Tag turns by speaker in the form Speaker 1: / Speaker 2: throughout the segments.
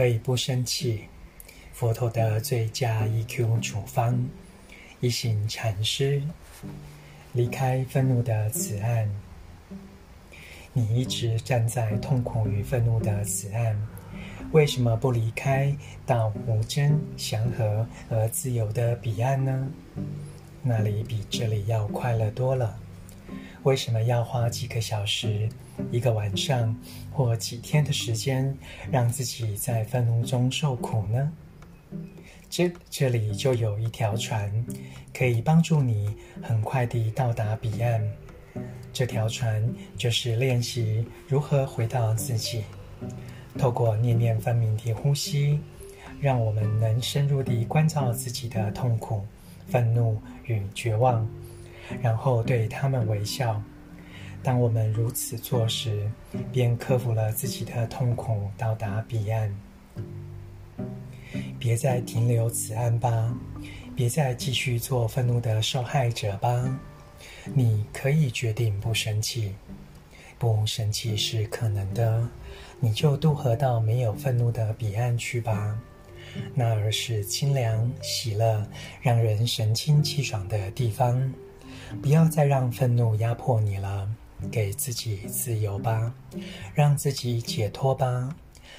Speaker 1: 可以不生气。佛陀的最佳 EQ 处方：一行禅师离开愤怒的此岸。你一直站在痛苦与愤怒的此岸，为什么不离开到无争、祥和而自由的彼岸呢？那里比这里要快乐多了。为什么要花几个小时、一个晚上或几天的时间，让自己在愤怒中受苦呢？这这里就有一条船，可以帮助你很快地到达彼岸。这条船就是练习如何回到自己，透过念念分明的呼吸，让我们能深入地关照自己的痛苦、愤怒与绝望。然后对他们微笑。当我们如此做时，便克服了自己的痛苦，到达彼岸。别再停留此岸吧，别再继续做愤怒的受害者吧。你可以决定不生气，不生气是可能的。你就渡河到没有愤怒的彼岸去吧。那儿是清凉、喜乐、让人神清气爽的地方。不要再让愤怒压迫你了，给自己自由吧，让自己解脱吧，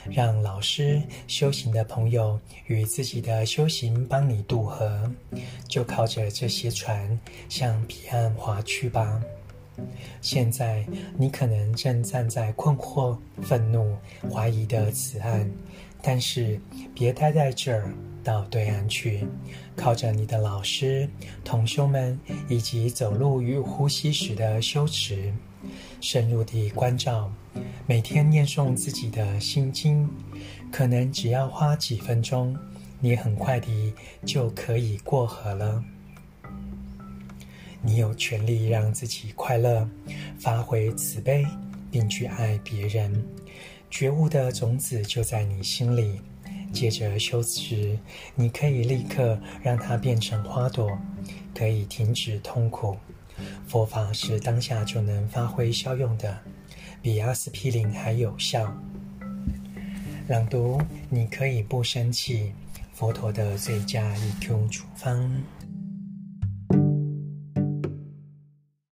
Speaker 1: 让老师、修行的朋友与自己的修行帮你渡河，就靠着这些船向彼岸划去吧。现在你可能正站在困惑、愤怒、怀疑的此岸，但是别待在这儿。到对岸去，靠着你的老师、同修们，以及走路与呼吸时的修持，深入地关照，每天念诵自己的心经，可能只要花几分钟，你很快地就可以过河了。你有权利让自己快乐，发挥慈悲，并去爱别人。觉悟的种子就在你心里。借着修持，你可以立刻让它变成花朵，可以停止痛苦。佛法是当下就能发挥效用的，比阿司匹林还有效。朗读，你可以不生气。佛陀的最佳 EQ 处方。